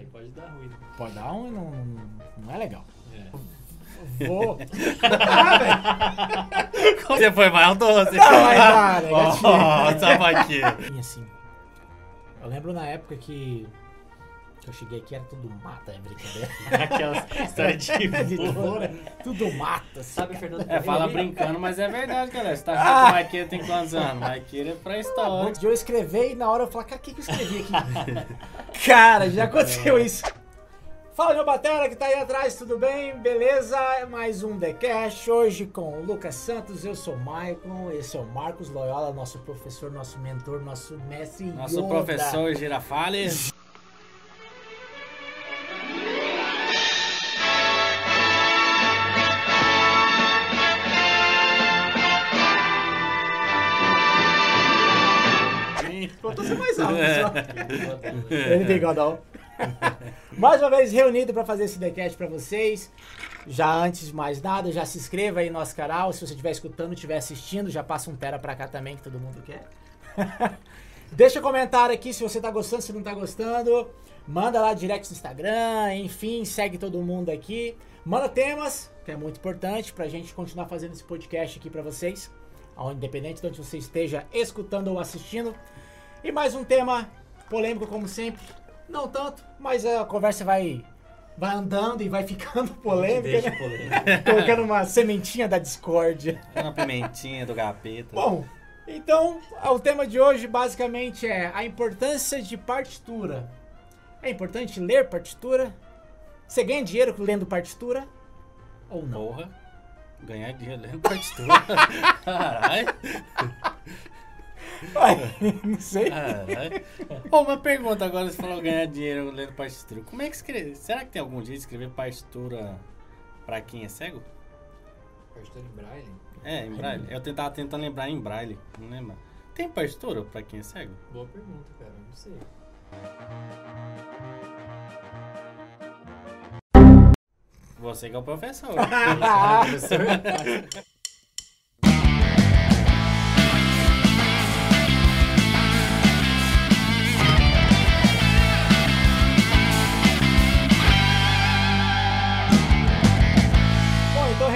aí pode dar ruim. Né? Pode dar ruim, não, não é legal. É. Vou. Você foi mais doce. Não, mas gatinho? sapatinho. E assim, eu lembro na época que eu cheguei aqui, era tudo mata, é brincadeira. Aquela história de tudo mata. assim, Sabe. Fernando? É, fala brincando, mas é verdade, galera. Você tá achando que o Maqueira tem quantos anos? Maqueira é pré-história. Antes de eu escrever e na hora eu falar, cara, o que, que eu escrevi aqui? cara, já aconteceu isso. Fala, meu batera que tá aí atrás, tudo bem? Beleza? Mais um The Cash, hoje com o Lucas Santos, eu sou o Maicon, esse é o Marcos Loyola, nosso professor, nosso mentor, nosso mestre Nosso Yoda. professor Girafales. Ele bigodão. Mais uma vez reunido para fazer esse decast para vocês. Já antes de mais nada, já se inscreva aí no nosso canal. Se você estiver escutando, estiver assistindo, já passa um tera pra cá também, que todo mundo quer. Deixa comentário aqui se você tá gostando, se não tá gostando. Manda lá direct no Instagram, enfim, segue todo mundo aqui. Manda temas, que é muito importante pra gente continuar fazendo esse podcast aqui pra vocês. Independente de onde você esteja escutando ou assistindo. E mais um tema polêmico, como sempre. Não tanto, mas a conversa vai, vai andando e vai ficando polêmica, Deixa né? polêmica. Colocando uma sementinha da discórdia. Uma pimentinha do capeta. Bom, então o tema de hoje basicamente é a importância de partitura. É importante ler partitura? Você ganha dinheiro lendo partitura? Ou não? Porra. Ganhar dinheiro lendo partitura. Caralho. Ué, não sei. Caralho. Pô, uma pergunta agora, você falou ganhar dinheiro lendo partitura. Como é que escreve? Será que tem algum jeito de escrever partitura pra quem é cego? Partitura em braille? É, em braille. Eu tentava tentando lembrar em braille, não lembro. Tem partitura pra quem é cego? Boa pergunta, cara. Não sei. Você que é o professor.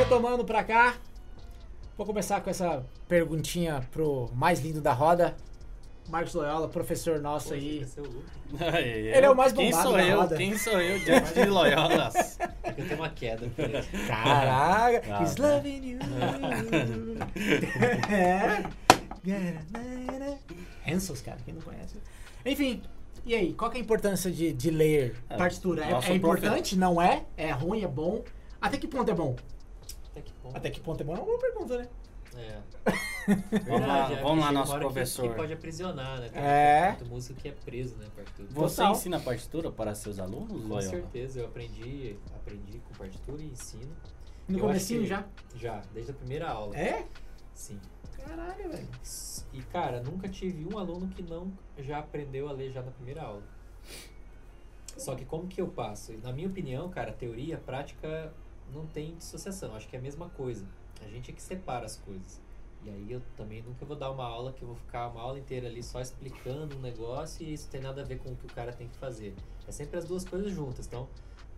retomando pra cá, vou começar com essa perguntinha pro mais lindo da roda. Marcos Loyola, professor nosso aí. É o Lucas. Ele é o mais Quem bombado sou da eu? roda. Quem sou eu diante de Loyolas? É que eu tenho uma queda. Caraca, Ah, he's tá. loving you. é. Hansels, cara, quem não conhece. Enfim, e aí, qual que é a importância de, de ler É, partitura? É, é importante? Não é? É ruim? É bom? Até que ponto é bom? Até que ponto? Até que ponto é bom? É uma boa pergunta, né? É. Vamos lá, é, vamos lá, nosso hora que- professor. Que pode aprisionar, né? Tem É. muito músico que é preso, né? Partitura. Você Total. ensina partitura para seus alunos, Com Loyola? certeza, eu aprendi, aprendi com partitura e ensino. No comecinho já? Já, desde a primeira aula. É? Sim. Caralho, velho. E cara, nunca tive um aluno que não já aprendeu a ler já na primeira aula. Só que como que eu passo? Na minha opinião, cara, teoria, prática não tem dissociação. Acho que é a mesma coisa. A gente é que separa as coisas. E aí eu também nunca vou dar uma aula que eu vou ficar uma aula inteira ali só explicando um negócio e isso tem nada a ver com o que o cara tem que fazer. É sempre as duas coisas juntas. Então,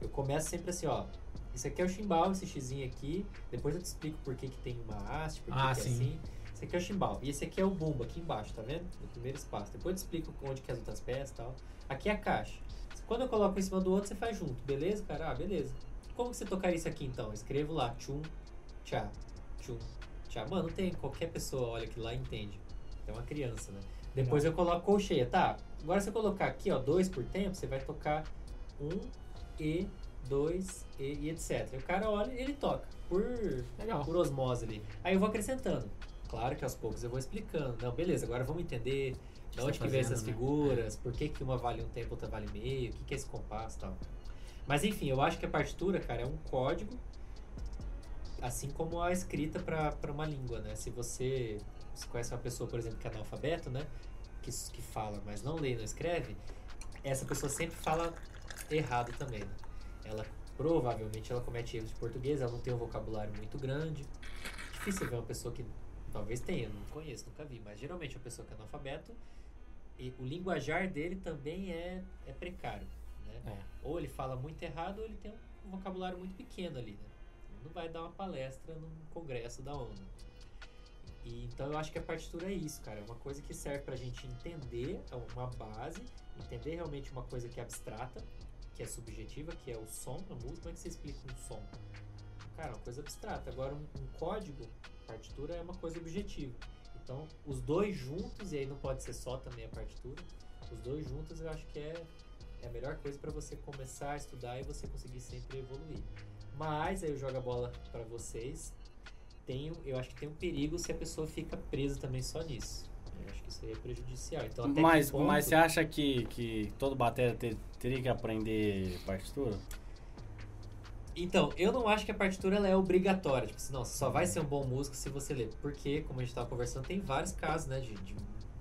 eu começo sempre assim, ó. Isso aqui é o chimbal, esse xizinho aqui. Depois eu te explico por que, que tem uma haste, por que, Ah, que é sim. assim. Esse aqui é o chimbal. E esse aqui é o bumbo, aqui embaixo, tá vendo? No primeiro espaço. Depois eu te explico onde que é as outras peças e tal. Aqui é a caixa. Quando eu coloco um em cima do outro, você faz junto. Beleza, cara? Ah, beleza. Como você tocaria isso aqui então? Eu escrevo lá, tchum, tchá, tchum, tchá. Mano, tem. Qualquer pessoa olha que lá e entende. É uma criança, né? Depois eu coloco colcheia, tá? Agora se eu colocar aqui, ó, dois por tempo, você vai tocar um, e, dois, e, e etc. E o cara olha e ele toca. Por Legal. por osmose ali. Aí eu vou acrescentando. Claro que aos poucos eu vou explicando. Não, beleza, agora vamos entender de você onde tá que vem essas né? figuras, por que, que uma vale um tempo, outra vale meio, o que, que é esse compasso e tal. Mas enfim, eu acho que a partitura, cara, é um código, assim como a escrita para uma língua, né? Se você, você conhece uma pessoa, por exemplo, que é analfabeto, né? Que, que fala, mas não lê e não escreve, essa pessoa sempre fala errado também, né? Ela provavelmente ela comete erros de português, ela não tem um vocabulário muito grande. Difícil ver uma pessoa que talvez tenha, não conheço, nunca vi, mas geralmente uma pessoa que é analfabeto, e o linguajar dele também é, é precário, né? É. Ou ele fala muito errado, ou ele tem um vocabulário muito pequeno ali, né? Não vai dar uma palestra num congresso da ONU. E, então eu acho que a partitura é isso, cara. É uma coisa que serve pra gente entender é uma base, entender realmente uma coisa que é abstrata, que é subjetiva, que é o som da música. Como é que você explica um som? Cara, é uma coisa abstrata. Agora, um, um código, partitura, é uma coisa objetiva. Então, os dois juntos, e aí não pode ser só também a partitura, os dois juntos eu acho que é, é a melhor coisa para você começar a estudar e você conseguir sempre evoluir. Mas, aí eu jogo a bola para vocês. Tem, um- eu acho que tem um perigo se a pessoa fica presa também só nisso. Eu acho que isso aí é prejudicial. Então, Mas, ponto- mas você acha que, que todo batera ter- teria que aprender partitura? Então, eu não acho que a partitura ela é obrigatória. Tipo assim, não, você só vai ser um bom músico se você ler. Porque, como a gente estava conversando, tem vários casos, né, de, de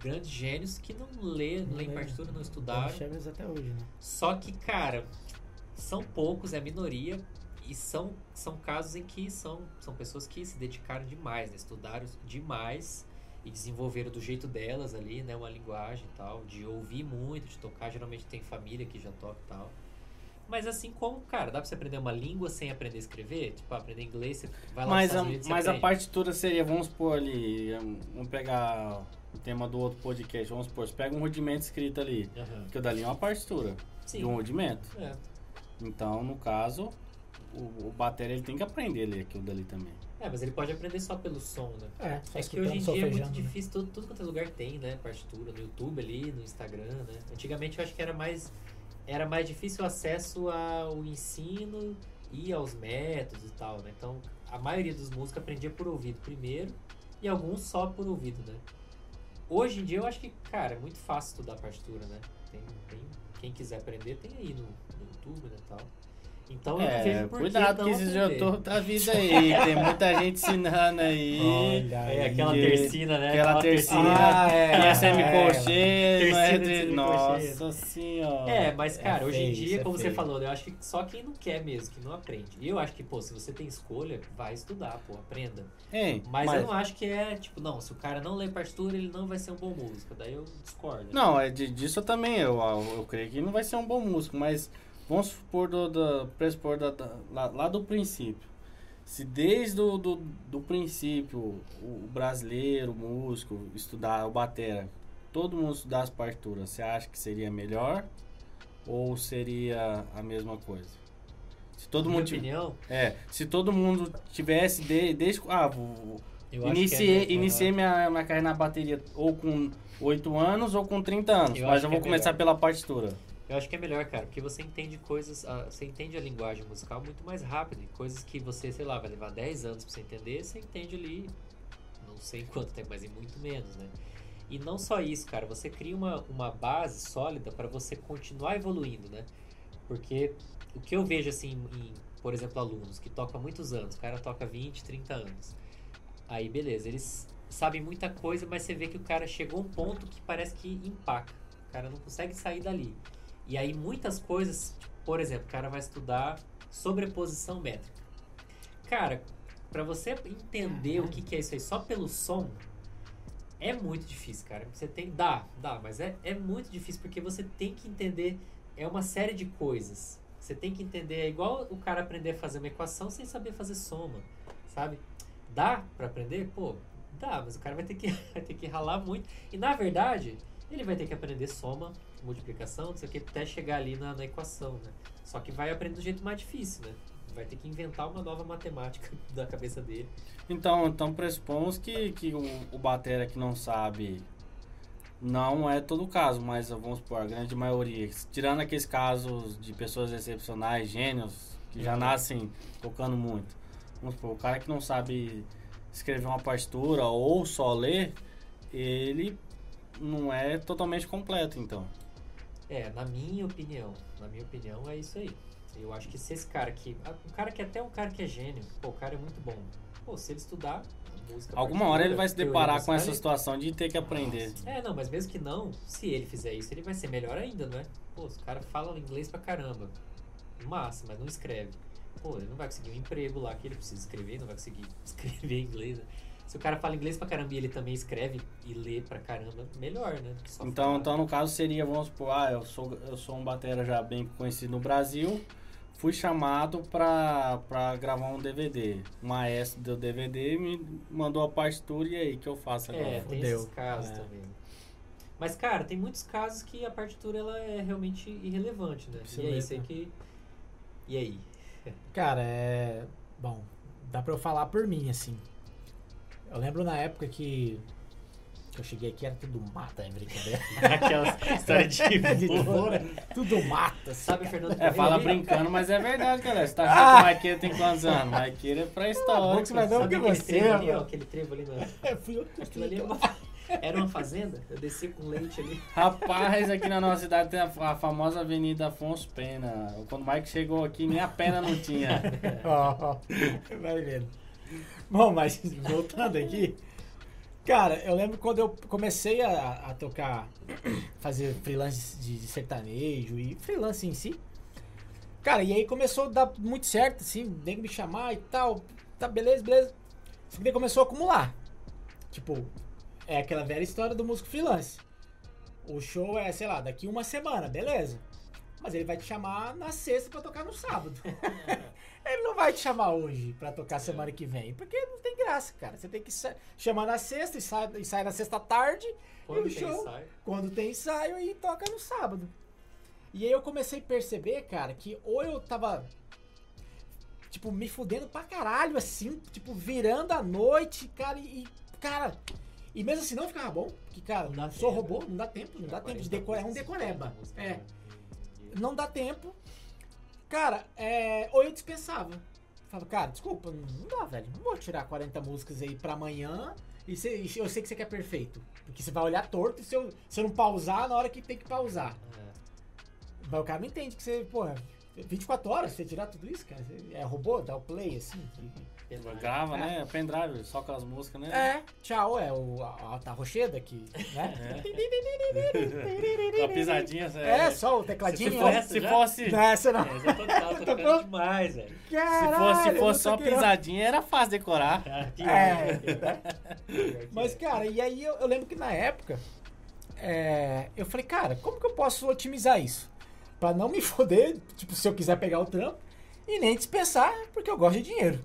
grandes gênios que não lê, não lê. partitura, não estudaram. Chaves até hoje, né? Só que, cara, são poucos, é a minoria. E são, são casos em que são, são pessoas que se dedicaram demais, né? Estudaram demais e desenvolveram do jeito delas ali, né? Uma linguagem e tal, de ouvir muito, de tocar. Geralmente tem família que já toca e tal. Mas assim como, cara, dá pra você aprender uma língua sem aprender a escrever? Tipo, aprender inglês, você vai lá Mas, nos a, Estados Unidos, você mas a aprende. partitura seria, vamos supor ali, vamos pegar o tema do outro podcast, vamos supor, você pega um rudimento escrito ali, Aham. que o dali é uma partitura Sim. de um rudimento. É. Então, no caso, o, o batera ele tem que aprender a ler aquilo dali também. É, mas ele pode aprender só pelo som, né? É, só É que hoje em dia é muito né? difícil, tudo, tudo quanto é lugar tem, né? Partitura, no YouTube ali, no Instagram, né? Antigamente eu acho que era mais, era mais difícil o acesso ao ensino e aos métodos e tal, né? Então a maioria dos músicos aprendia por ouvido primeiro e alguns só por ouvido, né? Hoje em dia eu acho que, cara, é muito fácil estudar partitura, né? Tem, tem, quem quiser aprender tem aí no, no YouTube, né, tal. Então eu não É, vejo por cuidado que que não esse já aprender. toda a vida aí, tem muita gente ensinando aí. Olha É, aquela que- tercina, né? aquela tercina. Ah, é. E é é. semicolcheia, não é de de... Nossa senhora. É, mas É cara, hoje em feio, dia, isso é como você feio. falou, né, eu acho que só quem não quer mesmo, que não aprende. E eu acho que, pô, se você tem escolha, vai estudar, pô, aprenda. Hein, Mas, eu não acho que é, tipo, não, se o cara não lê partitura, ele não vai ser um bom músico. Daí eu discordo. Não, é de, disso eu também, eu, eu creio que não vai ser um bom músico, mas vamos supor do, do pressupor da, da- lá, lá do princípio. Se desde o do, do princípio o, o brasileiro, o músico, estudar o batera, todo mundo estudar as partituras, você acha que seria melhor ou seria a mesma coisa? Se todo minha mundo opinião, é, se todo mundo tivesse de, desde ah, vou- eu Iniciei, é iniciei minha, minha carreira na bateria ou com 8 anos ou com 30 anos, Eu mas eu vou é começar pela partitura. Eu acho que é melhor, cara, porque você entende coisas, ah, você entende a linguagem musical muito mais rápido. E coisas que você, sei lá, vai levar 10 anos pra você entender, você entende ali, não sei quanto tempo, mas em muito menos, né? E não só isso, cara, você cria uma, uma base sólida para você continuar evoluindo, né? Porque o que eu vejo, assim, em, por exemplo, alunos que tocam muitos anos, o cara toca 20, 30 anos. Aí, beleza, eles sabem muita coisa, mas você vê que o cara chegou a um ponto que parece que empaca. O cara não consegue sair dali. E aí muitas coisas, tipo, por exemplo, o cara vai estudar sobreposição métrica. Cara, pra você entender o que, que é isso aí só pelo som, é muito difícil, cara. Você tem. Dá, dá, mas é, é muito difícil porque você tem que entender. É uma série de coisas. Você tem que entender. É igual o cara aprender a fazer uma equação sem saber fazer soma, sabe? Dá pra aprender? Pô, dá, mas o cara vai ter que, vai ter que ralar muito. E na verdade, ele vai ter que aprender soma, multiplicação, não sei o que, até chegar ali na, na equação, né? Só que vai aprender do jeito mais difícil, né? Vai ter que inventar uma nova matemática da cabeça dele. Então, então pressupomos que, que o, o batera que não sabe não é todo o caso, mas vamos supor, a grande maioria, tirando aqueles casos de pessoas excepcionais, gênios, que já Uhum. nascem tocando muito. Vamos supor, o cara que não sabe escrever uma partitura ou só ler, ele não é totalmente completo, então. É, na minha opinião, na minha opinião é isso aí. Eu acho que se esse cara aqui, um cara que até um cara que é gênio, pô, o cara é muito bom. Pô, se ele estudar música, Alguma hora ele vai se deparar com essa situação de ter que aprender. É, não, mas mesmo que não, se ele fizer isso, ele vai ser melhor ainda, não é? Pô, os caras falam inglês pra caramba. Massa, mas não escreve. Pô, ele não vai conseguir um emprego lá que ele precisa escrever, não vai conseguir escrever inglês, né? Se o cara fala inglês pra caramba e ele também escreve e lê pra caramba, melhor, né? Só Então, falar. então, no caso, seria, vamos supor, ah, eu sou, eu sou um batera já bem conhecido no Brasil, fui chamado pra, pra gravar um DVD. O maestro do DVD me mandou a partitura e aí, que eu faço agora? É, tem Fudeu. esses casos É. também. Mas, cara, tem muitos casos que a partitura ela é realmente irrelevante, né? Isso e aí, mesmo. sei que. E aí? Cara, é. Bom, dá pra eu falar por mim, assim. Eu lembro na época que. que eu cheguei aqui, era tudo mata, é brincadeira. Aquela história de De boa, tudo mata, assim. Sabe, Fernando? É, fala brincando, mas é verdade, galera. Você tá Ah! achando que o Maiqueira tem quantos anos? Maiqueira é pré-histórico. que você vai dar Sabe que aquele você, trevo ali, mano? ó? Aquele trevo ali na. É, fui eu que Aquilo ali é uma... era uma fazenda? Eu desci com leite ali. Rapaz, aqui na nossa cidade tem a, a famosa Avenida Afonso Pena. Quando o Mike chegou aqui, nem a pena não tinha. Ó, ó, vai vendo. Bom, mas voltando aqui. Cara, eu lembro quando eu comecei a, a tocar, fazer freelance de, de sertanejo e freelance em si. Cara, e aí começou a dar muito certo, assim, nego me chamar e tal. Tá, beleza, beleza. Só que daí começou a acumular. Tipo, é aquela velha história do músico freelance. O show é, sei lá, daqui uma semana, beleza. Mas ele vai te chamar na sexta pra tocar no sábado. Ele não vai te chamar hoje pra tocar semana que vem. Porque não tem graça, cara. Você tem que chamar na sexta e sai, e sai na sexta tarde. Quando o tem show? ensaio. Quando tem ensaio e toca no sábado. E aí eu comecei a perceber, cara, que ou eu tava. Tipo, me fudendo pra caralho, assim, tipo, virando a noite, cara, e. e, Cara. E mesmo assim não ficava bom, porque, cara, Não sou tempo. robô, não dá tempo, não dá tempo de 40 decorar, é um decoreba. 50 músicas, É né? não dá tempo. Cara, é, ou eu dispensava. Falo, cara, desculpa, não dá, velho. Não vou tirar 40 músicas aí pra amanhã. E cê- eu sei que você quer perfeito. Porque você vai olhar torto se eu, se eu não pausar na hora que tem que pausar. É. Mas o cara não entende que você, porra, 24 horas você tirar tudo isso, cara. É robô, dá o play assim. Pendrive. Grava, né? Pendrive, só com as músicas, né? É, tchau, é o, a, a alta rocheda que, né? A pisadinha, você- É, só o tecladinho. se né? fosse, se fosse, Não, essa não. É, já tô, tô bom? demais, velho. se fosse, se eu fosse só pisadinha, era fácil decorar. É, né? Mas, cara, e aí eu, eu lembro que na época, é, eu falei, cara, como que eu posso otimizar isso? Pra não me foder, tipo, se eu quiser pegar o trampo, e nem dispensar, porque eu gosto de dinheiro.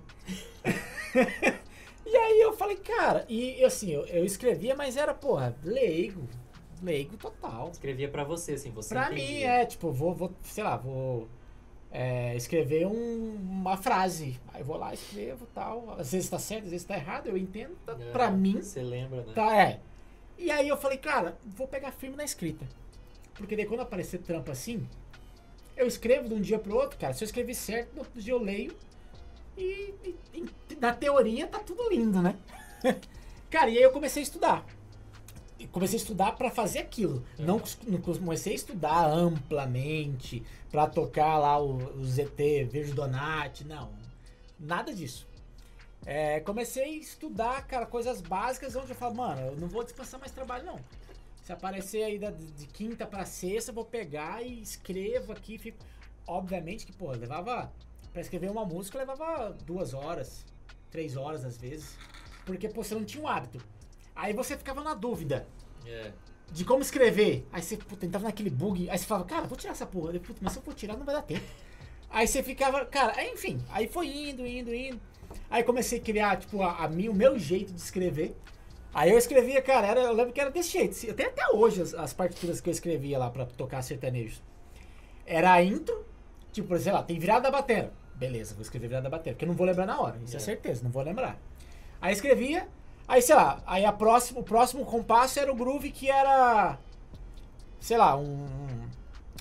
e aí eu falei, cara, e assim, eu, eu escrevia, mas era, porra, leigo, leigo total. Escrevia pra você, assim, você Pra mim, entendia. é, tipo, vou, vou sei lá, vou é, escrever um- uma frase. Aí vou lá, escrevo tal. Às vezes tá certo, às vezes tá errado, eu entendo. Tá, É, pra mim, Você lembra, né? Tá, é. E aí eu falei, cara, vou pegar firme na escrita. Porque daí quando aparecer trampo assim, eu escrevo de um dia pro outro, cara. Se eu escrever certo, no outro dia eu leio. E, e- e na teoria tá tudo lindo, né? cara, e aí eu comecei a estudar. E comecei a estudar pra fazer aquilo. Não, cos- não comecei a estudar amplamente pra tocar lá o, o ZT, Virgem Donati, não. Nada disso. É, comecei a estudar, cara, coisas básicas onde eu falo, mano, eu não vou descansar mais trabalho, não. Se aparecer aí da- de quinta pra sexta, eu vou pegar e escrevo aqui. Fico... Obviamente que, pô, levava. Pra escrever uma música, levava duas horas, três horas às vezes. Porque, pô, você não tinha um hábito. Aí você ficava na dúvida É. de como escrever. Aí você pô, tentava naquele bug. Aí você falava, cara, vou tirar essa porra. Eu, "Puta, mas se eu for tirar, não vai dar tempo. Aí você ficava, cara, enfim. Aí foi indo, indo, indo. Aí comecei a criar, tipo, a, a mim, o meu jeito de escrever. Aí eu escrevia, cara, era, eu lembro que era desse jeito. Até, até hoje as, as partituras que eu escrevia lá pra tocar sertanejos. Era a intro, tipo, sei lá, tem virada da batera. Beleza, vou escrever virada da batera, porque eu não vou lembrar na hora, isso é, É. certeza, não vou lembrar. Aí escrevia, aí sei lá, aí a próximo, o próximo compasso era o groove que era, sei lá, um,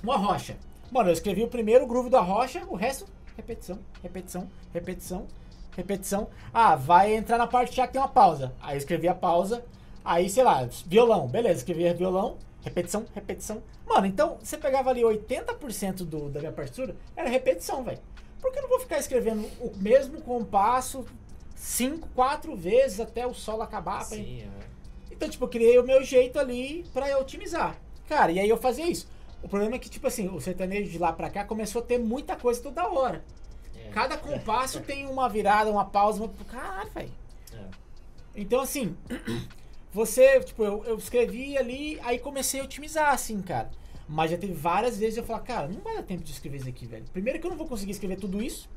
uma rocha. Mano, eu escrevi o primeiro groove da rocha, o resto, repetição, repetição, repetição, repetição. Ah, vai entrar na parte já que tem uma pausa. Aí eu escrevi a pausa, aí sei lá, violão, beleza, escrevi violão, repetição, repetição. Mano, então você pegava ali 80% do, da minha partitura, era repetição, velho. Porque eu não vou ficar escrevendo o mesmo compasso cinco, quatro vezes até o solo acabar. Sim, é. então, tipo, eu criei o meu jeito ali pra eu otimizar. Cara, e aí eu fazia isso. O problema é que, tipo assim, o sertanejo de lá pra cá começou a ter muita coisa toda hora. É. Cada compasso tem uma virada, uma pausa, uma... Caralho, velho. É. Então, assim, você, tipo, eu, eu escrevi ali, aí comecei a otimizar, assim, cara. Mas já teve várias vezes eu falar, cara, não vai dar tempo de escrever isso aqui, velho. Primeiro que eu não vou conseguir escrever tudo isso.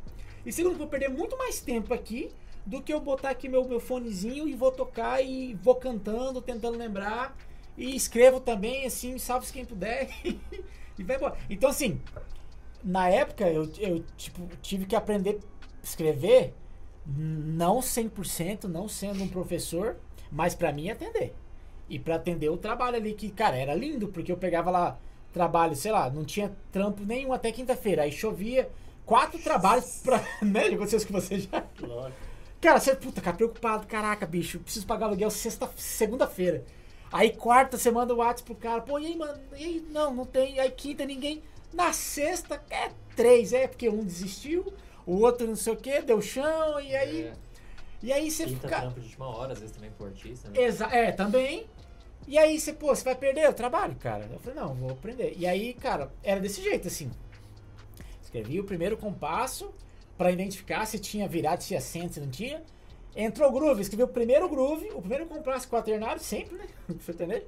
E segundo, eu vou perder muito mais tempo aqui do que eu botar aqui meu, meu fonezinho e vou tocar e vou cantando, tentando lembrar. E escrevo também, assim, salve quem puder. e vai embora. Então, assim, na época eu, eu tipo, tive que aprender a escrever, não 100%, não sendo um professor, mas pra mim atender. E pra atender o trabalho ali, que, cara, era lindo, porque eu pegava lá trabalho, sei lá, não tinha trampo nenhum até quinta-feira. Aí chovia quatro trabalhos pra. Né? Já aconteceu isso com você já? Lógico. Cara, você, puta, cara, preocupado, caraca, bicho, preciso pagar aluguel sexta, segunda-feira. Aí quarta você manda o WhatsApp pro cara, pô, e aí, mano, e aí, não, não tem, aí quinta ninguém. Na sexta é três, é, porque um desistiu, o outro não sei o que, deu chão, e aí. É, E aí você quinta fica. trampo de última hora, às vezes também pro artista, né? Exa é, também. E aí você, pô, você vai perder o trabalho, cara? Eu falei, não, vou aprender. E aí, cara, era desse jeito, assim. Escrevi o primeiro compasso pra identificar se tinha virado, se tinha acento, se não tinha. Entrou o groove, escrevi o primeiro groove, o primeiro compasso quaternário, sempre, né? Sertanejo.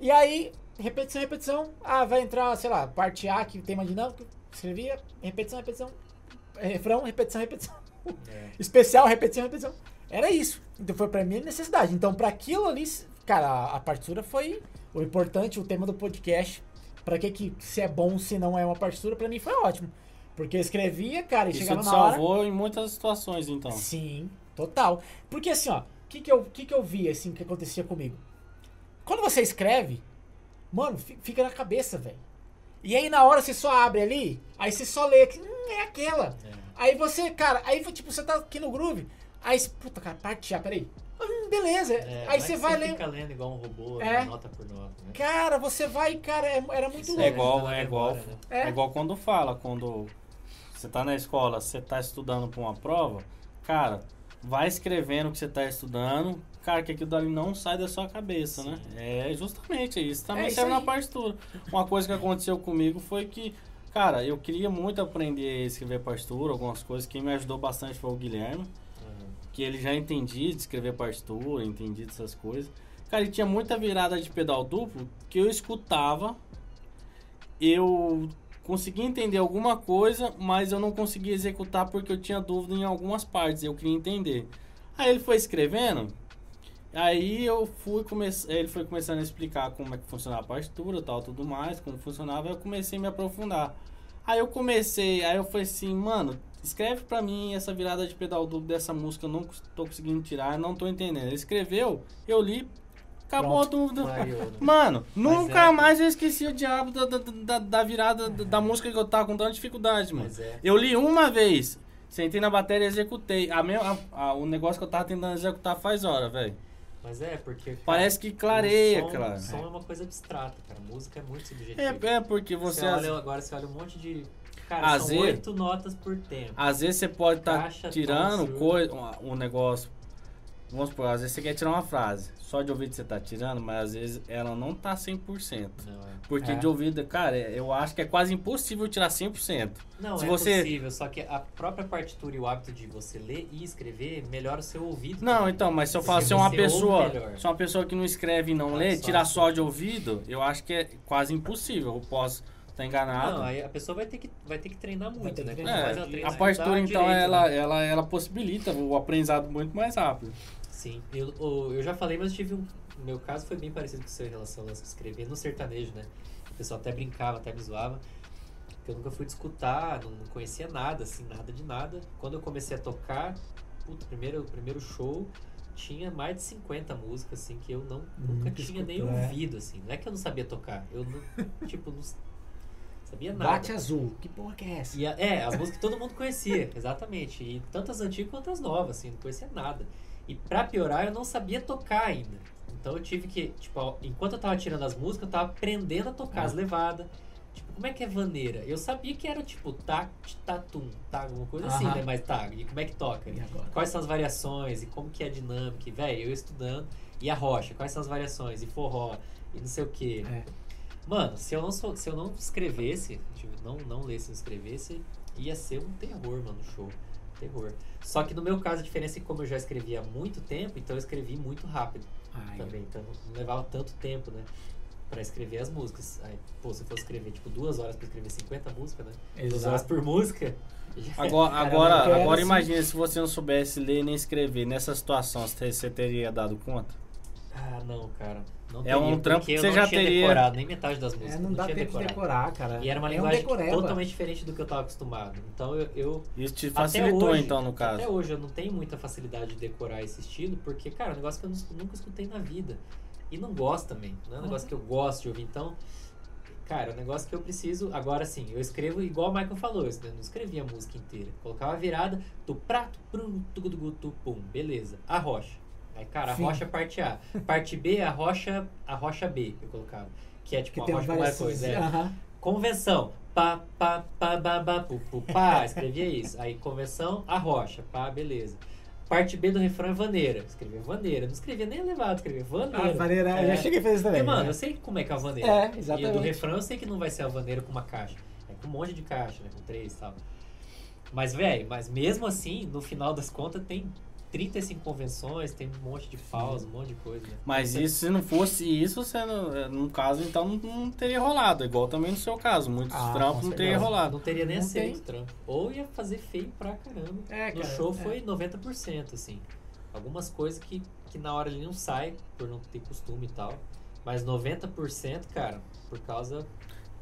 E aí, repetição, repetição. Ah, vai entrar, sei lá, parte A que tema dinâmico. Escrevia, repetição, repetição. eh, Refrão, repetição, repetição. É. Especial, repetição, repetição. Era isso. Então foi pra minha necessidade. Então, pra aquilo ali, cara, a, a partitura foi o importante, o tema do podcast. Pra que que se é bom, se não é uma partitura, pra mim foi ótimo. Porque eu escrevia, cara, e Isso chegava te na hora. salvou em muitas situações, então. Sim, total. Porque assim, ó, o que que eu, que que eu vi, assim, que acontecia comigo? Quando você escreve, mano, fi- fica na cabeça, velho. E aí na hora você só abre ali, aí você só lê, que, hum, é aquela. É. Aí você, cara, aí tipo, você tá aqui no groove, aí você, puta, cara, parte já, peraí. Hum, beleza. É, aí você é que vai você ler. fica lendo igual um robô, É. né, nota por nota, né? Cara, você vai, cara, é- era muito Isso louco. É igual, na é igual, né? É. é igual quando fala, quando você tá na escola, você tá estudando pra uma prova, cara, vai escrevendo o que você tá estudando, cara, que aquilo dali não sai da sua cabeça, né? É justamente isso. Também É serve na partitura. Uma coisa que aconteceu comigo foi que, cara, eu queria muito aprender a escrever partitura, algumas coisas. Quem me ajudou bastante foi o Guilherme Uhum. que ele já entendia de escrever partitura, entendia dessas coisas. Cara, ele tinha muita virada de pedal duplo que eu escutava, eu conseguia entender alguma coisa, mas eu não conseguia executar porque eu tinha dúvida em algumas partes, eu queria entender. Aí ele foi escrevendo, aí eu fui comece... ele foi começando a explicar como é que funcionava a partitura, tal, tudo mais, como funcionava, eu comecei a me aprofundar. Aí eu comecei, aí eu falei assim, mano, escreve pra mim essa virada de pedal duplo dessa música, eu não tô conseguindo tirar, não tô entendendo. Ele escreveu, eu li, acabou a dúvida. Clareou, né? Mano, nunca é- mais eu esqueci o diabo da, da, da, da virada da, da música que eu tava com tanta dificuldade, mano. Mas é. Eu li uma vez, sentei na bateria e executei. A mesma, a- a- o negócio que eu tava tentando executar faz hora, velho. Mas é, porque. cara, Parece que clareia, som, cara. O som é uma coisa abstrata, cara. Música é muito subjetiva. É, é porque você. Você olha agora, você olha um monte de. Cara, Às são vezes- oito notas por tempo. às vezes você pode estar Caixa, tirando um negócio. Vamos supor, às vezes você quer tirar uma frase. Só de ouvido você tá tirando, mas às vezes ela não tá 100%. Não, é. Porque É. de ouvido, cara, eu acho que é quase impossível tirar 100%. Não, Se é você- possível, só que a própria partitura e o hábito de você ler e escrever melhora o seu ouvido. Não, também. então, mas se eu falar se é uma pessoa, se é uma pessoa que não escreve e não lê, só tirar só de ouvido, eu acho que é quase impossível. Eu posso estar enganado. Não, aí a pessoa vai ter que, vai ter que treinar muito, que né? treinar. É, treinar, a partitura, dá então, direito, ela, né? ela, ela possibilita o aprendizado muito mais rápido. Sim, eu, eu já falei, mas tive um. O meu caso foi bem parecido com o seu em relação de escrever no sertanejo, né? O pessoal até brincava, até me zoava. Eu nunca fui de escutar, não, conhecia nada, assim, nada de nada. Quando eu comecei a tocar, puto, primeiro, primeiro show, tinha mais de 50 músicas, assim, que eu não, nunca Nunca tinha nem escutou, é. ouvido, assim. Não é que eu não sabia tocar, eu não, tipo, não sabia nada. Bate azul. Que porra que é essa? A- é, as músicas que todo mundo conhecia, exatamente. E tanto as antigas quanto as novas, assim, não conhecia nada. E pra piorar, eu não sabia tocar ainda. Então eu tive que, tipo, enquanto eu tava tirando as músicas, eu tava aprendendo a tocar Ah. as levadas. Tipo, como é que é vaneira? Eu sabia que era tipo tac, tatum, tá, alguma coisa assim, né? Mas tá, e como é que toca? E agora? Quais são as variações e como que é a dinâmica? Velho, eu estudando. E a rocha, quais são as variações? E forró, e não sei o que. É. Mano, se eu não, sou, se eu não escrevesse, tipo, não, não lesse e não escrevesse, ia ser um terror, mano, o show. terror. Só que no meu caso, a diferença é que como eu já escrevia há muito tempo, então eu escrevi muito rápido Ai, também. Então não levava tanto tempo, né? Pra escrever as músicas. Aí, pô, se eu fosse escrever, tipo, duas horas pra escrever 50 músicas, né? Duas horas Exato. por música. Agora, agora, agora assim- imagina se você não soubesse ler nem escrever. Nessa situação, você teria dado conta? Ah, não, cara. Não É um trampo porque que eu você não já tinha teria- decorado nem metade das músicas. É, não dá tinha tempo de decorar, cara. E era uma é um linguagem decoreba. totalmente diferente do que eu tava acostumado. Então eu, eu Isso te Até facilitou, hoje- então, no caso. Até hoje eu não tenho muita facilidade de decorar esse estilo, porque, cara, é um negócio que eu nu- nunca escutei na vida. E não gosto também. Não é um negócio que eu gosto de ouvir. Então, cara, é um negócio que eu preciso. Agora sim, eu escrevo igual o Michael falou, eu não escrevia a música inteira. Colocava a virada do prato, prum, tugudugu, tu, pum, beleza. A rocha. Aí, cara, a Fim. rocha parte A. Parte B, a rocha, a rocha B, eu colocava. Que é tipo Que uma tem rocha com coisa. É. Aham. Convenção. Pá, pá, pá, bá, bá, pu, pu, pá. Escrevia isso. Aí, convenção, a rocha. Pá, beleza. Parte B do refrão é vaneira. Escrevia vaneira. Não escrevia nem elevado, escrevia vaneira. A vaneira, eu É. já cheguei a fazer isso também. Porque, mano, né? eu sei como é que é a vaneira. É, E do exatamente. refrão eu sei que não vai ser a vaneira com uma caixa. É com um monte de caixa, né? Com três e tal. Mas, velho, mas mesmo assim, no final das contas, tem 35 convenções, tem um monte de pausa, um monte de coisa, né? Mas isso, se não fosse isso, você não, é, no caso, então não, não teria rolado. Igual também no seu caso. Muitos Ah, trampos não teria rolado. Não teria nem aceito trampo. Ou ia fazer feio pra caramba. É, no cara, show é. foi 90%, assim. Algumas coisas que, que na hora ele não sai, por não ter costume e tal. Mas 90%, cara, por causa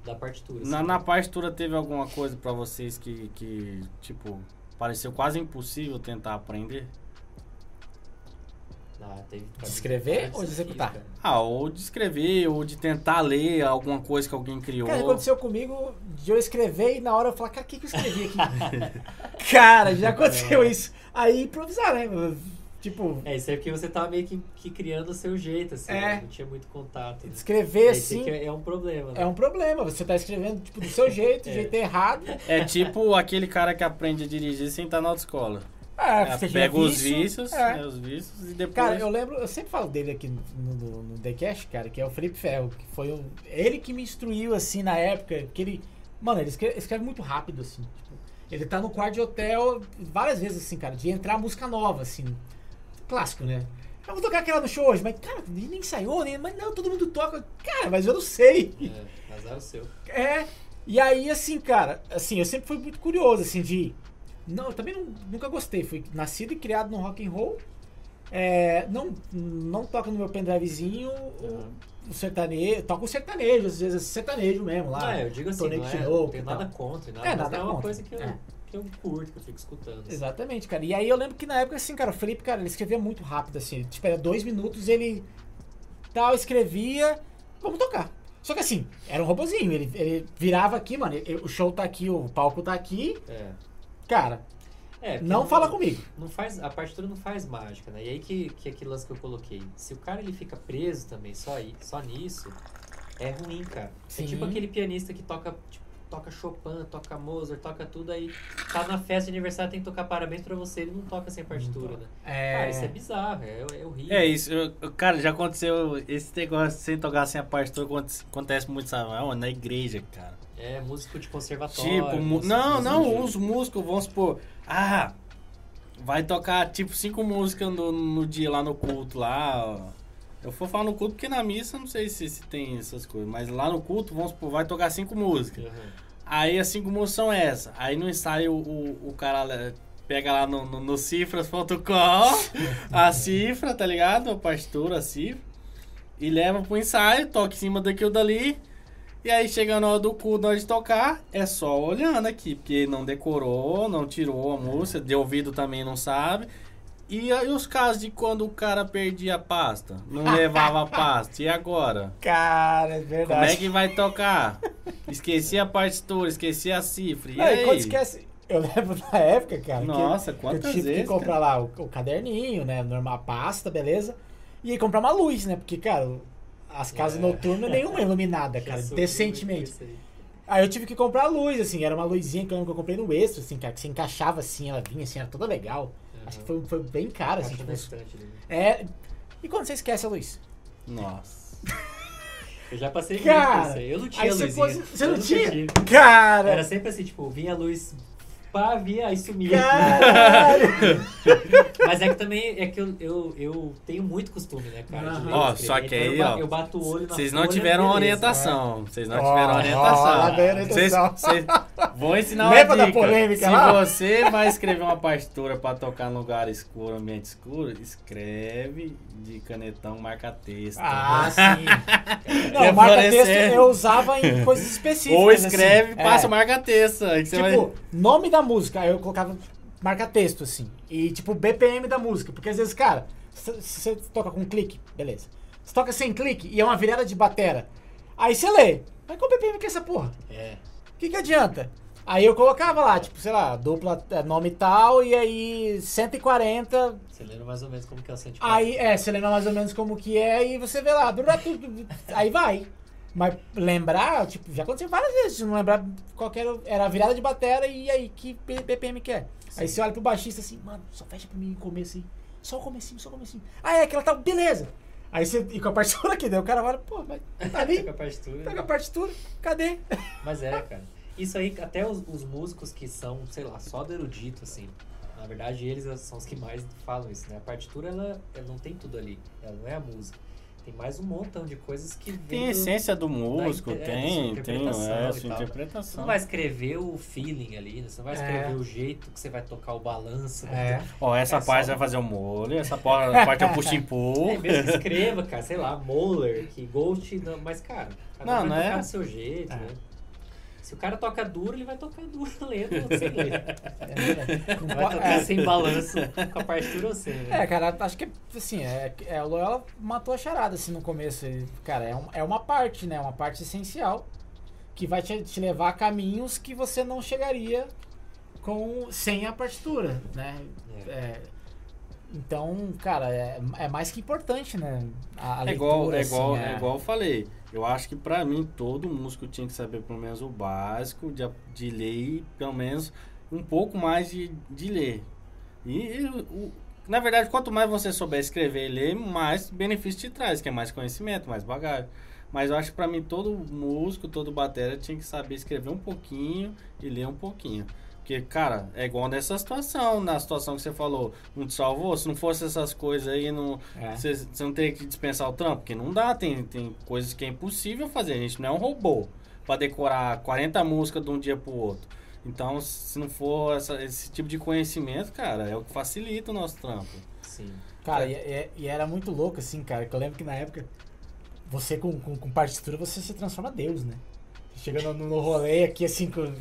da partitura. Na, assim. na partitura teve alguma coisa pra vocês que, que, tipo, pareceu quase impossível tentar aprender? Ah, De escrever ou de executar? cara. Ah, ou de escrever, ou de tentar ler alguma coisa que alguém criou. Cara, aconteceu comigo de eu escrever e na hora eu falar, cara, o que, que eu escrevi aqui? cara, já aconteceu É. isso. Aí improvisar, né? Tipo, É, isso aí porque você tava meio que, que criando o seu jeito, assim. É. né? Não tinha muito contato. Né? escrever assim é, é um problema, né? é um problema. Você tá escrevendo tipo, do seu jeito, do É. jeito errado. É tipo aquele cara que aprende a dirigir sem estar na autoescola. Ah, É, você pega os vício. vícios, É. né, os vícios e depois... Cara, eu lembro, eu sempre falo dele aqui no, no, no The Cash, cara, que é o Felipe Ferro, que foi um, ele que me instruiu, assim, na época, que ele, mano, ele escreve, escreve muito rápido, assim, tipo, ele tá no quarto de hotel várias vezes, assim, cara, de entrar música nova, assim, clássico, né? Eu vou tocar aquela no show hoje, mas, cara, nem ensaiou, nem, mas não, todo mundo toca, cara, mas eu não sei. É, azar o seu. É, e aí, assim, cara, assim, eu sempre fui muito curioso, assim, de. Não, eu também não- nunca gostei. Fui nascido e criado no rock and roll. É, não, não toca no meu pendrivezinho o, o sertanejo. Toca o sertanejo, às vezes sertanejo mesmo lá. Ah, eu digo assim, não, é, não tal. nada contra, nada, É, nada não é uma contra. coisa que eu, É. que eu curto, que eu fico escutando. assim. Exatamente, cara. E aí eu lembro que na época, assim, cara, o Felipe, cara, ele escrevia muito rápido, assim. Tipo, era dois minutos, ele tal, escrevia, vamos tocar. Só que assim, era um robozinho, ele, ele virava aqui, mano, ele- o show tá aqui, o palco tá aqui, É. cara, É, porque não fala comigo. Não faz, a partitura não faz mágica, né? E aí que, que é aquele lance que eu coloquei. Se o cara ele fica preso também só, aí, só nisso, é ruim, cara. Sim. É tipo aquele pianista que toca, tipo, toca Chopin, toca Mozart, toca tudo, aí tá na festa de aniversário, tem que tocar parabéns pra você, ele não toca sem partitura, né? É, Cara, isso é bizarro, é, é horrível. É isso, eu- cara, já aconteceu esse negócio sem tocar sem a partitura, aconte- acontece muito, sabe? Aonde? Na igreja, cara. É músico de conservatório. Tipo, músico- não, músico não, de- os músicos, vamos supor, ah, vai tocar tipo cinco músicas no, no dia lá no culto, lá, ó. Eu vou falar no culto porque na missa não sei se, se tem essas coisas, mas lá no culto, vamos supor, vai tocar cinco músicas. Aham. Aí as cinco músicas são essas. Aí no ensaio o, o cara pega lá no, no, no cifras.com a cifra, tá ligado? A partitura, a cifra. E leva pro ensaio, toca em cima daquilo dali. E aí chega na hora do cu, hora de tocar, é só olhando aqui, porque não decorou, não tirou a música, de ouvido também não sabe. E aí os casos de quando o cara perdia a pasta, não levava a pasta, e agora? Cara, é Como verdade. é que vai tocar? Esqueci a partitura, esqueci a cifra. E Não, aí? quando esquece. Eu lembro na época, cara. que Nossa, eu quantas tive vezes? que comprar lá o, o caderninho, né? Normal, pasta, beleza. E aí comprar uma luz, né? Porque, cara, as casas É. noturnas nenhuma iluminada, Já cara, decentemente. aí. Eu tive que comprar luz, assim, era uma luzinha que eu lembro que eu comprei no extra, assim, cara, que você encaixava assim, ela vinha assim, era toda legal. Acho que foi, foi bem caro, assim, tipo, ali, né? É. E quando você esquece a luz? Nossa. Eu já passei Cara, muito isso aí. Eu não tinha aí você você Eu não nunca tinha? Cara! Era sempre assim, tipo, vinha a luz, pá, via, aí sumia. Caralho! Mas é que também é que eu, eu, eu tenho muito costume, né, cara? ler, Ó, só que Então aí, eu, ba- ó, Eu bato o olho na Vocês não folha, tiveram beleza. orientação. Vocês não tiveram orientação. Vocês, vou ensinar uma Lembra da dica. polêmica Se lá? você vai escrever uma partitura pra tocar num lugar escuro, ambiente escuro, escreve de canetão marca-texto. Ah, sim. Não, marca-texto eu usava em coisas específicas. Ou escreve, assim. passa É. marca-texto. Tipo, vai... nome da música, aí eu colocava marca-texto, assim. E, tipo, BPM da música. Porque às vezes, cara, se você toca com clique, beleza. Você toca sem clique e é uma virada de batera. Aí você lê. Mas qual BPM que é essa porra? É. O que, que adianta? Aí eu colocava lá, tipo, sei lá, dupla é, nome tal, e aí 140. Você lembra mais ou menos como que é o sentimento. Aí, é, você lembra mais ou menos como que é, e você vê lá, aí vai. Mas lembrar, tipo, já aconteceu várias vezes, não lembrar qual que era, era a virada de batera e aí que BPM que é. Aí você olha pro baixista assim, mano, só fecha pra mim o começo aí. Só o comecinho, só o comecinho. Ah, é aquela tal, beleza. Aí você, e com a partitura aqui, daí o cara olha, pô, mas tá ali, Com a partitura. tá com a partitura, cadê? Mas é, cara. Isso aí, até os, os músicos que são, sei lá, só do erudito, assim. Na verdade, eles são os que mais falam isso, né? A partitura, ela, ela não tem tudo ali. Ela não é a música. Tem mais um montão de coisas que vem Tem a essência do músico, é, da tem, sua tem, interpretação é, sua tal. Você interpretação. não vai escrever o feeling ali, né? Você não vai escrever É. o jeito que você vai tocar o balanço. É. Ó, essa É parte só- vai fazer o molho, essa pa- parte é o push and pull. É, mesmo escreva, cara, sei lá, Moller, que Ghost, não, mas, cara, cada Não, um não é- seu jeito, É. né? Se o cara toca duro, ele vai tocar duro lento ou sem ler. Não Vai tocar é. sem balanço com a partitura ou sem, né? É, cara, acho que assim, é, é, o Loyola matou a charada assim no começo. Ele, cara, é, um- é uma parte, né? Uma parte essencial que vai te, te levar a caminhos que você não chegaria com sem a partitura, né? É. É, então, cara, é, é mais que importante, né? A, a É igual, leitura, é, assim, igual, é igual eu falei. Eu acho que pra mim todo músico tinha que saber pelo menos o básico de, de ler e pelo menos um pouco mais de, de ler. E, e o- na verdade, quanto mais você souber escrever e ler, mais benefício te traz, que é mais conhecimento, mais bagagem. Mas eu acho que pra mim todo músico, todo batera tinha que saber escrever um pouquinho e ler um pouquinho. Porque, cara, é igual nessa situação, na situação que você falou, não te salvou, se não fosse essas coisas aí, não, É. você, você não teria que dispensar o trampo? Porque não dá, tem, tem coisas que é impossível fazer. A gente não é um robô pra decorar 40 músicas de um dia pro outro. Então, se não for essa- esse tipo de conhecimento, cara, é o que facilita o nosso trampo. Sim. Cara, e, e- e era muito louco, assim, cara, que eu lembro que na época, você com, com, com partitura, você se transforma Deus, né? Chegando no, no rolê aqui, assim, com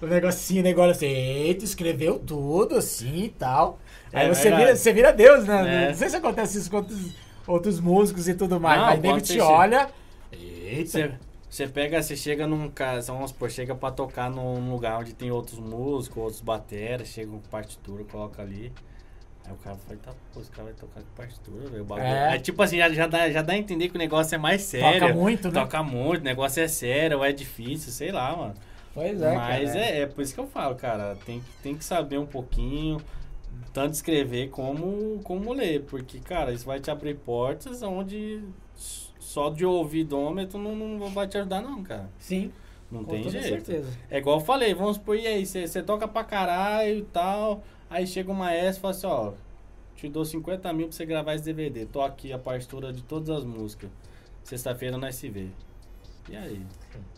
o negocinho, o negócio assim, eita, escreveu tudo, assim, e tal. Aí É você, verdade. vira, você vira Deus, né? É. Não sei se acontece isso com outros, outros músicos e tudo mais, Não, mas nego te olha, eita, Você, você pega, você chega num caso, vamos supor, chega pra tocar num lugar onde tem outros músicos, outros bateras, chega com partitura, coloca ali. Aí o cara fala, tá, pô, esse cara vai tocar com partitura, velho. É. Aí, tipo assim, já, já, dá, já dá a entender que o negócio é mais sério. toca muito, né? Toca muito, o negócio é sério, ou é difícil, sei lá, mano. Pois é, Mas cara. é, é por isso que eu falo, cara, tem, que- tem que saber um pouquinho, tanto escrever como, como ler, porque, cara, isso vai te abrir portas onde só de ouvidômetro não, não vai te ajudar, não, cara. Sim, Não com tem toda jeito. certeza. É igual eu falei, vamos supor, e aí, você toca pra caralho e tal, aí chega uma S e fala assim, ó, te dou 50 mil pra você gravar esse DVD, tô aqui a partitura de todas as músicas, sexta-feira nós se vê. E aí? É.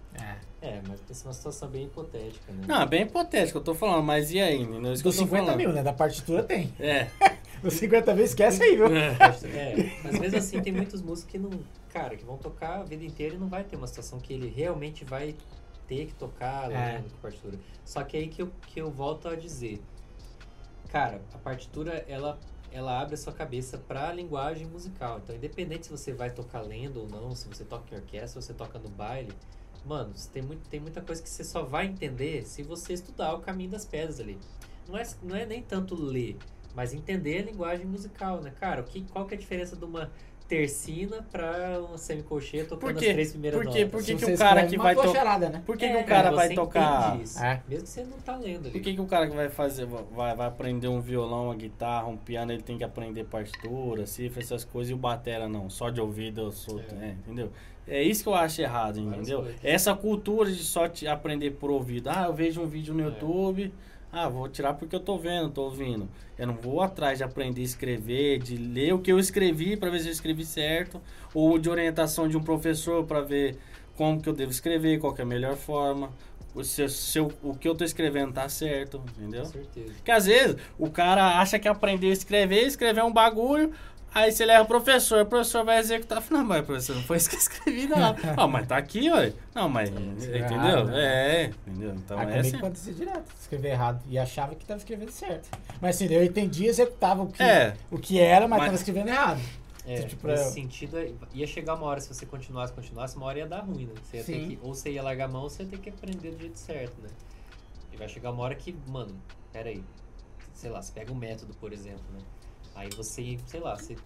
É, mas essa é uma situação bem hipotética, né? Não, é bem hipotético, eu tô falando, mas e aí, menino? É Dos tô 50 falando. mil, né? Da partitura tem. É. Dos 50 mil, esquece aí, viu? É, mas mesmo assim tem muitos músicos que não, cara, que vão tocar a vida inteira e não vai ter uma situação que ele realmente vai ter que tocar É. lendo com partitura. Só que aí que eu, que eu volto a dizer, cara, a partitura ela ela abre a sua cabeça para a linguagem musical. Então, independente se você vai tocar lendo ou não, se você toca em orquestra, se você toca no baile, mano, tem, muito, tem muita coisa que você só vai entender se você estudar o caminho das pedras ali. Não é, não é nem tanto ler, mas entender a linguagem musical, né? Cara, o que, qual que é a diferença de uma tercina pra uma semicolcheia tocando as três primeiras Por quê? notas? Por que, Se que você o cara escreve, que vai matou a tocar. charada, né? Por que, É, que o cara você vai entende tocar. isso, É. Mesmo que você não tá lendo ali. Por que, que o cara que vai fazer, vai, vai aprender um violão, uma guitarra, um piano, ele tem que aprender partitura, cifra, essas coisas, e o batera não, só de ouvido eu sou, É. é, entendeu? É isso que eu acho errado, Várias entendeu? coisas. Essa cultura de só te aprender por ouvido. Ah, eu vejo um vídeo no É. YouTube, Ah, vou tirar porque eu tô vendo, tô ouvindo. Eu não vou atrás de aprender a escrever, de ler o que eu escrevi para ver se eu escrevi certo, ou de orientação de um professor para ver como que eu devo escrever, qual que é a melhor forma, se, se eu- o que eu tô escrevendo tá certo, entendeu? Com certeza. Porque às vezes o cara acha que aprendeu a escrever, escrever um bagulho, aí você leva o professor, o professor vai executar. Fala, Não, mas professor, não foi isso que eu escrevi, não. ah, mas tá aqui, ué. Não, mas. escreveu entendeu? errado, né? É, entendeu? Então Ah, é assim. acontecia direto, escrever errado. E achava que tava escrevendo certo. Mas assim, eu entendia, executava o que, É. o que era, mas, Mas- tava escrevendo errado. É, Tipo, nesse eu- sentido, ia chegar uma hora, se você continuasse, continuasse, uma hora ia dar ruim, né? Você ia ter Sim. que, ou você ia largar a mão, ou você ia ter que aprender do jeito certo, né? E vai chegar uma hora que, mano, pera aí. Sei lá, você pega um método, por exemplo, né? Aí você, sei lá, você,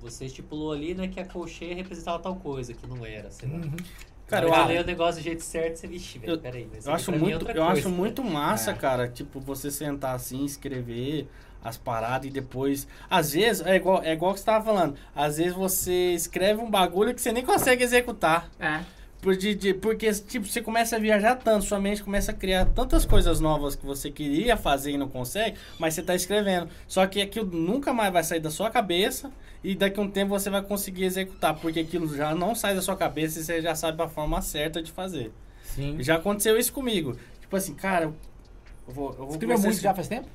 você estipulou ali, né, que a colcheia representava tal coisa, que não era, sei lá. Uhum. Cara, eu- ler o negócio do jeito certo, você, vixe, velho, Eu- peraí. Mas Eu acho é muito, eu coisa, acho né? muito massa, É. cara, tipo, você sentar assim, escrever as paradas e depois. Às vezes, é igual, é igual que você tava falando. Às vezes você escreve um bagulho que você nem consegue executar. É. Por de, de- porque, tipo, você começa a viajar tanto, sua mente começa a criar tantas coisas novas que você queria fazer e não consegue, mas você tá escrevendo. Só que aquilo nunca mais vai sair da sua cabeça e daqui a um tempo você vai conseguir executar, porque aquilo já não sai da sua cabeça e você já sabe a forma certa de fazer. Sim. Já aconteceu isso comigo. Tipo assim, cara, eu vou. Eu vou Escreveu muito já faz tempo?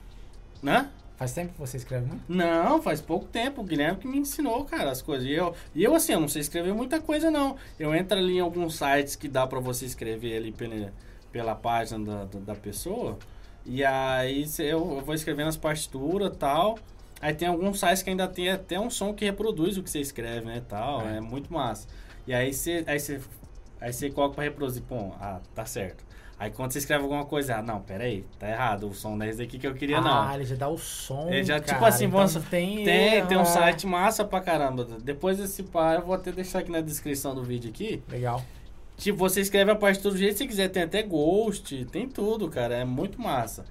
Né? Faz tempo que você escreve muito? Não, faz pouco tempo. O Guilherme que me ensinou, cara, as coisas. E eu, e eu assim, eu não sei escrever muita coisa, não. Eu entro ali em alguns sites que dá pra você escrever ali pela, pela página da, da, da pessoa. E aí eu vou escrevendo as partituras e tal. Aí tem alguns sites que ainda tem até um som que reproduz o que você escreve, né, tal. É. É, muito massa. E aí você aí você aí você coloca pra reproduzir, pô, ah, tá certo. Aí quando você escreve alguma coisa, ah, não, pera aí, tá errado, o som não é esse daqui que eu queria, não. Ah, ele já dá o som. Ele já, tipo cara, assim, então vamos- tem, Tem, tem um ah, site massa pra caramba. Depois desse par, eu vou até deixar aqui na descrição do vídeo aqui. Legal. Tipo, você escreve a partitura do jeito que você quiser. Tem até Ghost, tem tudo, cara. É muito massa.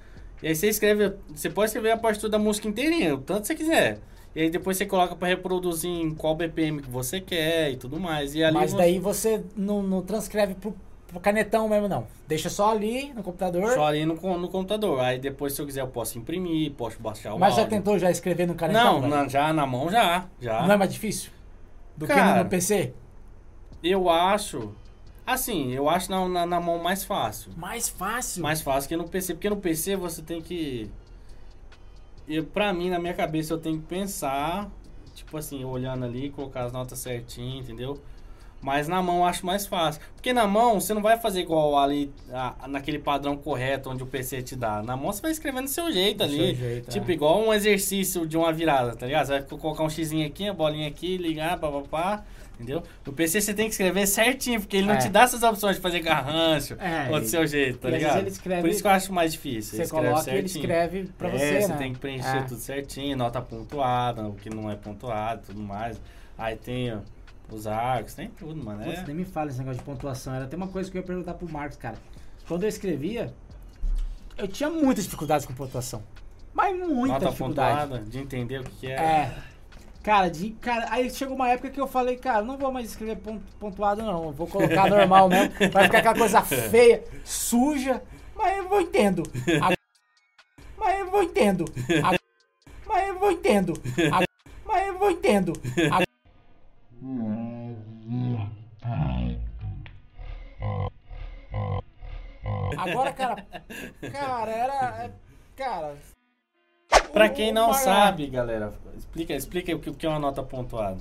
E aí você escreve, você pode escrever a partitura da música inteirinha, o tanto você quiser. E aí depois você coloca pra reproduzir em qual BPM que você quer e tudo mais. E ali Mas você- daí você não, não transcreve pro canetão mesmo, não. Deixa só ali no computador. Só ali no, no computador. Aí depois, se eu quiser, eu posso imprimir, posso baixar o mas já áudio. tentou já escrever no canetão? Não, não, já na mão já. já. Não é mais difícil? Do que Cara, no, no PC? Eu acho. Assim, eu acho na, na, na mão mais fácil. Mais fácil. Mais fácil que no PC. Porque no PC você tem que. Eu, pra mim, na minha cabeça, eu tenho que pensar. Tipo assim, olhando ali, colocar as notas certinho, entendeu? Mas na mão eu acho mais fácil. Porque na mão você não vai fazer igual ali, a- naquele padrão correto onde o PC te dá. Na mão você vai escrevendo do seu jeito Do ali. seu jeito, tipo, é. igual um exercício de uma virada, tá ligado? Você vai colocar um xizinho aqui, a bolinha aqui, ligar, papapá. Entendeu? No PC você tem que escrever certinho, porque ele não É. te dá essas opções de fazer garrancho É, ou do seu jeito, tá ligado? ele escreve- Por isso que eu acho mais difícil. Você coloca e ele certinho. escreve pra é, você, você né? tem que preencher É. tudo certinho, nota pontuada, o que não é pontuado e tudo mais. Aí tem os arcos, tem tudo, mano. Putz, É. nem me fala esse negócio de pontuação. Era até uma coisa que eu ia perguntar pro Marcos, cara. Quando eu escrevia, eu tinha muitas dificuldades com pontuação. Mas muita Nota dificuldade. pontuada, de entender o que, é. É. Cara, de, cara, aí chegou uma época que eu falei, cara, não vou mais escrever pon- pontuado, não. Vou colocar normal mesmo. Vai ficar aquela coisa feia, suja. Mas eu vou entendo. A- Mas eu vou entendo. A- Mas eu vou entendo. A- Mas eu vou entendo. Agora, cara. Cara, era. é, Cara. Pra quem não sabe, galera, explica, explica o que é uma nota pontuada.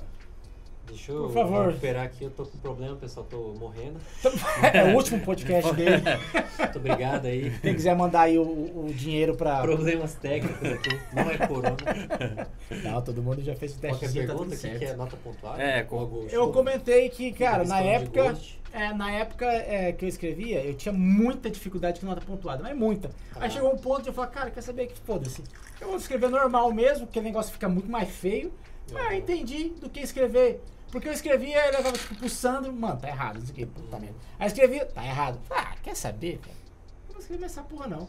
Deixa eu Por favor. recuperar aqui, eu tô com problema, pessoal, tô morrendo. É o último podcast dele. Muito obrigado aí. Quem quiser mandar aí o, o dinheiro pra. Problemas técnicos aqui, não é corona. Não, todo mundo já fez o Qualquer teste. Tá pergunta, o que, é nota pontuada? É, Qual ghost? Eu comentei que, cara, na época. É, na época é, que eu escrevia, eu tinha muita dificuldade com nota pontuada, mas muita. Aí Ah. chegou um ponto de eu falar, cara, quer saber que foda-se. Eu vou escrever normal mesmo, porque o negócio fica muito mais feio. Mas eu entendi do que escrever. Porque eu escrevia e levava tipo pro Sandro, mano, tá errado, isso aqui, puta merda. Aí escrevia, tá errado. Ah, quer saber, cara? Eu não vou escrever essa porra não.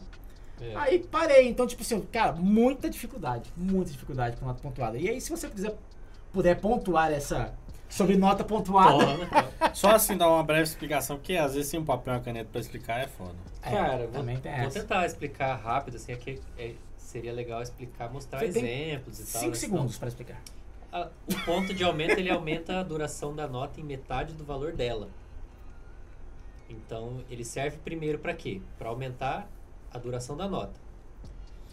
É. Aí parei, então, tipo assim, cara, muita dificuldade, muita dificuldade com nota pontuada. E aí, se você quiser, puder pontuar essa, Sobre nota pontuada. Toma. Só assim dar uma breve explicação, porque às vezes sem um papel e uma caneta pra explicar é foda. É, Cara, vou, também tem vou essa. tentar explicar rápido, assim, aqui é- seria legal explicar, mostrar Você tem exemplos e tal. Cinco né? segundos pra explicar. A- o ponto de aumento ele aumenta a duração da nota em metade do valor dela. Então ele serve primeiro para quê? Para aumentar a duração da nota.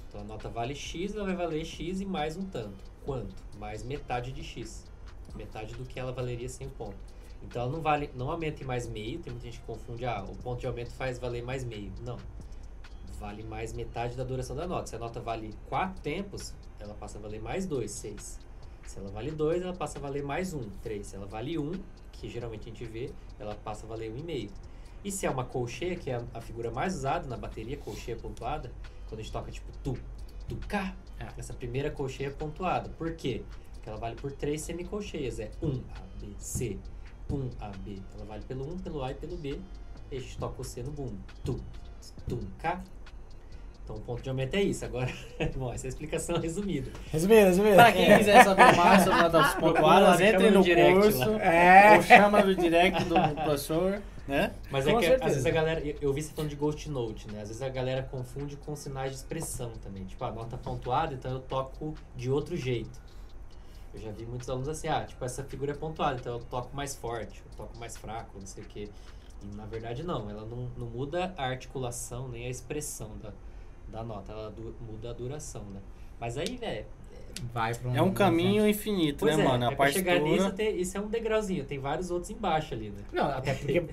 Então a nota vale x, ela vai valer x e mais um tanto. Quanto? Mais metade de x. Metade do que ela valeria sem o ponto. Então ela não vale, não aumenta em mais meio. Tem muita gente que confunde, ah, o ponto de aumento faz valer mais meio. Não. Vale mais metade da duração da nota. Se a nota vale 4 tempos, ela passa a valer mais 2, 6. Se ela vale 2, ela passa a valer mais 1, 3. Se ela vale 1, que geralmente a gente vê, ela passa a valer 1,5. E se é uma colcheia, que é a, a figura mais usada na bateria, colcheia pontuada, quando a gente toca tipo tu, tu, cá, É. essa primeira colcheia é pontuada. Por quê? Porque ela vale por três semicolcheias. É 1, A, B, C. 1, A, B. Ela vale pelo 1, pelo A e pelo B. E a gente toca o C no bumbo. Tu, tu, cá. Então o ponto de aumento é isso. Agora, bom, essa é a explicação resumida. Resumindo, resumindo. Pra quem quiser saber mais sobre notas pontuadas, entre no no direct curso. lá. É. Ou chama no direct do professor, né? Mas Com é que certeza. às vezes a galera. Eu, eu vi você falando de Ghost Note, né? Às vezes a galera confunde com sinais de expressão também. Tipo, a nota pontuada, então eu toco de outro jeito. Eu já vi muitos alunos assim, ah, tipo, essa figura é pontuada, então eu toco mais forte, eu toco mais fraco, não sei o quê. E na verdade não, ela não, não muda a articulação nem a expressão da, da nota, ela du- muda a duração, né? Mas aí, velho, Vai pra É um caminho infinito, pois né, é, mano? A é pra chegar nisso, partitura. tem, isso é um degrauzinho, tem vários outros embaixo ali, né? Não, até porque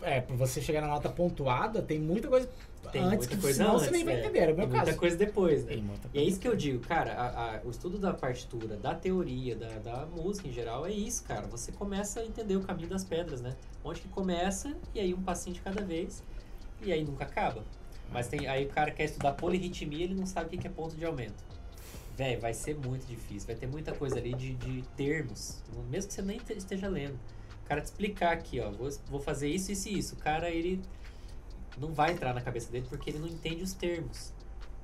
é, pra você chegar na nota pontuada, tem muita coisa Tem antes muita que coisa senão antes, você nem vai é. entender. Era o meu Tem muita caso. coisa depois, né? Tem muita E é coisa. isso que eu digo, cara, a- a- o estudo da partitura, da teoria, da, da música em geral, é isso, cara. Você começa a entender o caminho das pedras, né? Onde que começa, e aí um passinho de cada vez, e aí nunca acaba. Mas tem, aí o cara quer estudar polirritmia, ele não sabe o que que é ponto de aumento. Véi, vai ser muito difícil, vai ter muita coisa ali de, de termos, mesmo que você nem te- esteja lendo. O cara te explicar aqui, ó, vou, vou fazer isso, isso e isso. O cara, ele não vai entrar na cabeça dele porque ele não entende os termos.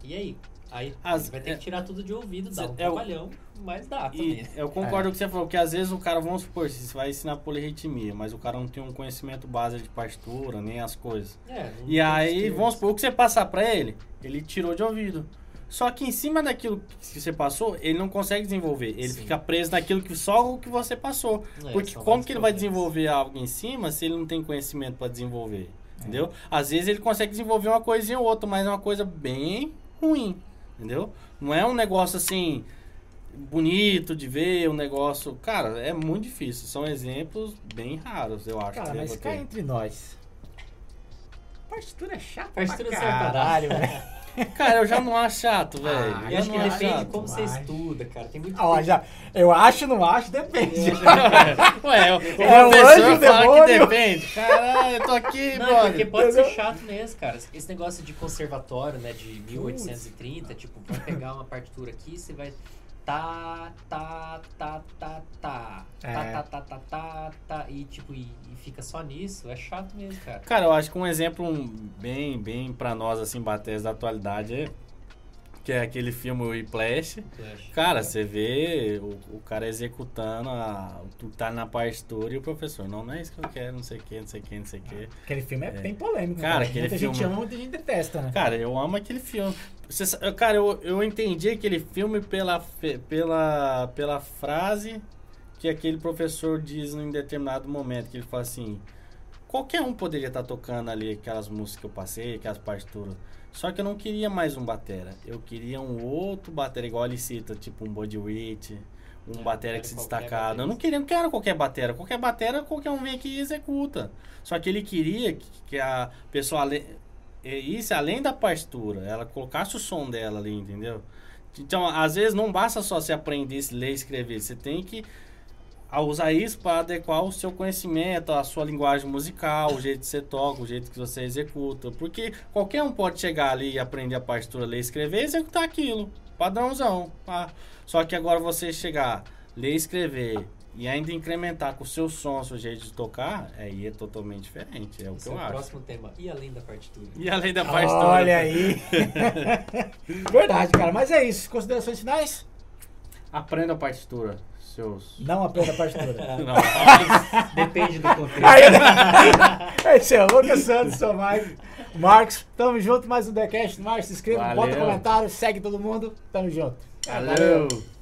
E aí? Aí As- vai ter é- que tirar tudo de ouvido, dar um é o- trabalhão, mas dá também. E né? eu concordo com o que você falou, que às vezes o cara, vamos supor, você vai ensinar polirritmia, mas o cara não tem um conhecimento base de partitura, nem as coisas. É, E aí, vamos supor, o que você passar pra ele, ele tirou de ouvido. Só que em cima daquilo que você passou, ele não consegue desenvolver. Ele Sim. fica preso naquilo que só o que você passou. É, Porque como que ele vai desenvolver algo em cima se ele não tem conhecimento pra desenvolver? Entendeu? Às vezes ele consegue desenvolver uma coisinha ou outra, mas é uma coisa bem ruim. Entendeu? Não é um negócio assim bonito de ver, um negócio. Cara, é muito difícil. São exemplos bem raros, eu acho. Cara, que mas cá entre nós. Partitura é chata Partitura pra pra caralho, velho. Cara, eu já não acho chato, velho. Ah, Eu acho que depende de chato. como você estuda, cara. Tem muito Ó, já, eu acho, não acho, depende. Ué, o É o professor anjo, o fala que depende. Caralho, eu tô aqui, Não, brother. porque pode ser chato mesmo, cara. Esse negócio de conservatório, né, de 1830, tipo, vai pegar uma partitura aqui, você vai tá, tá, tá, tá, tá, É. tá, tá, tá, tá, tá, tá, e tipo, e, e fica só nisso, é chato mesmo, cara. Cara, eu acho que um exemplo um, bem, bem pra nós, assim, bater da atualidade é que é aquele filme Whiplash. Flash. Cara, você vê o, o cara executando a, o que tá na partitura e o professor, não, não é isso que eu quero, não sei o que, não sei o que, não sei o que. Aquele filme é, bem polêmico. Cara, né? aquele muita gente filme- ama, muita gente detesta, né? Cara, eu amo aquele filme. Você cara, eu, eu entendi aquele filme pela, pela, pela frase que aquele professor diz em determinado momento, que ele fala assim, qualquer um poderia estar tocando ali aquelas músicas que eu passei, aquelas partituras. Só que eu não queria mais um batera. Eu queria um outro batera, igual ele cita, tipo um Buddy Rich, um É, batera que se destacado. Eu não queria, não quero qualquer batera. Qualquer batera, qualquer um vem aqui e executa. Só que ele queria que, que a pessoa é isso além da partitura, ela colocasse o som dela ali, entendeu? Então, às vezes não basta só você aprender ler e escrever, você tem que usar isso para adequar o seu conhecimento, a sua linguagem musical, o jeito que você toca, o jeito que você executa. Porque qualquer um pode chegar ali e aprender a partitura, ler e escrever e executar aquilo. Padrãozão. Só que agora você chegar, ler e escrever e ainda incrementar com o seu som, seu jeito de tocar, aí é totalmente diferente. É o que é eu acho. próximo tema. E além da partitura? E além da partitura. Olha aí. Verdade, cara. Mas é isso. Considerações finais? Aprenda a partitura. Seus... Não aprenda a partitura. Não, depende do contexto. Aí, esse é Lucas Santos, sou Mike. Marcos, tamo junto. Mais um TheCast. Marcos, se inscreva, bota bota comentário, segue todo mundo. Tamo junto. Valeu. Valeu.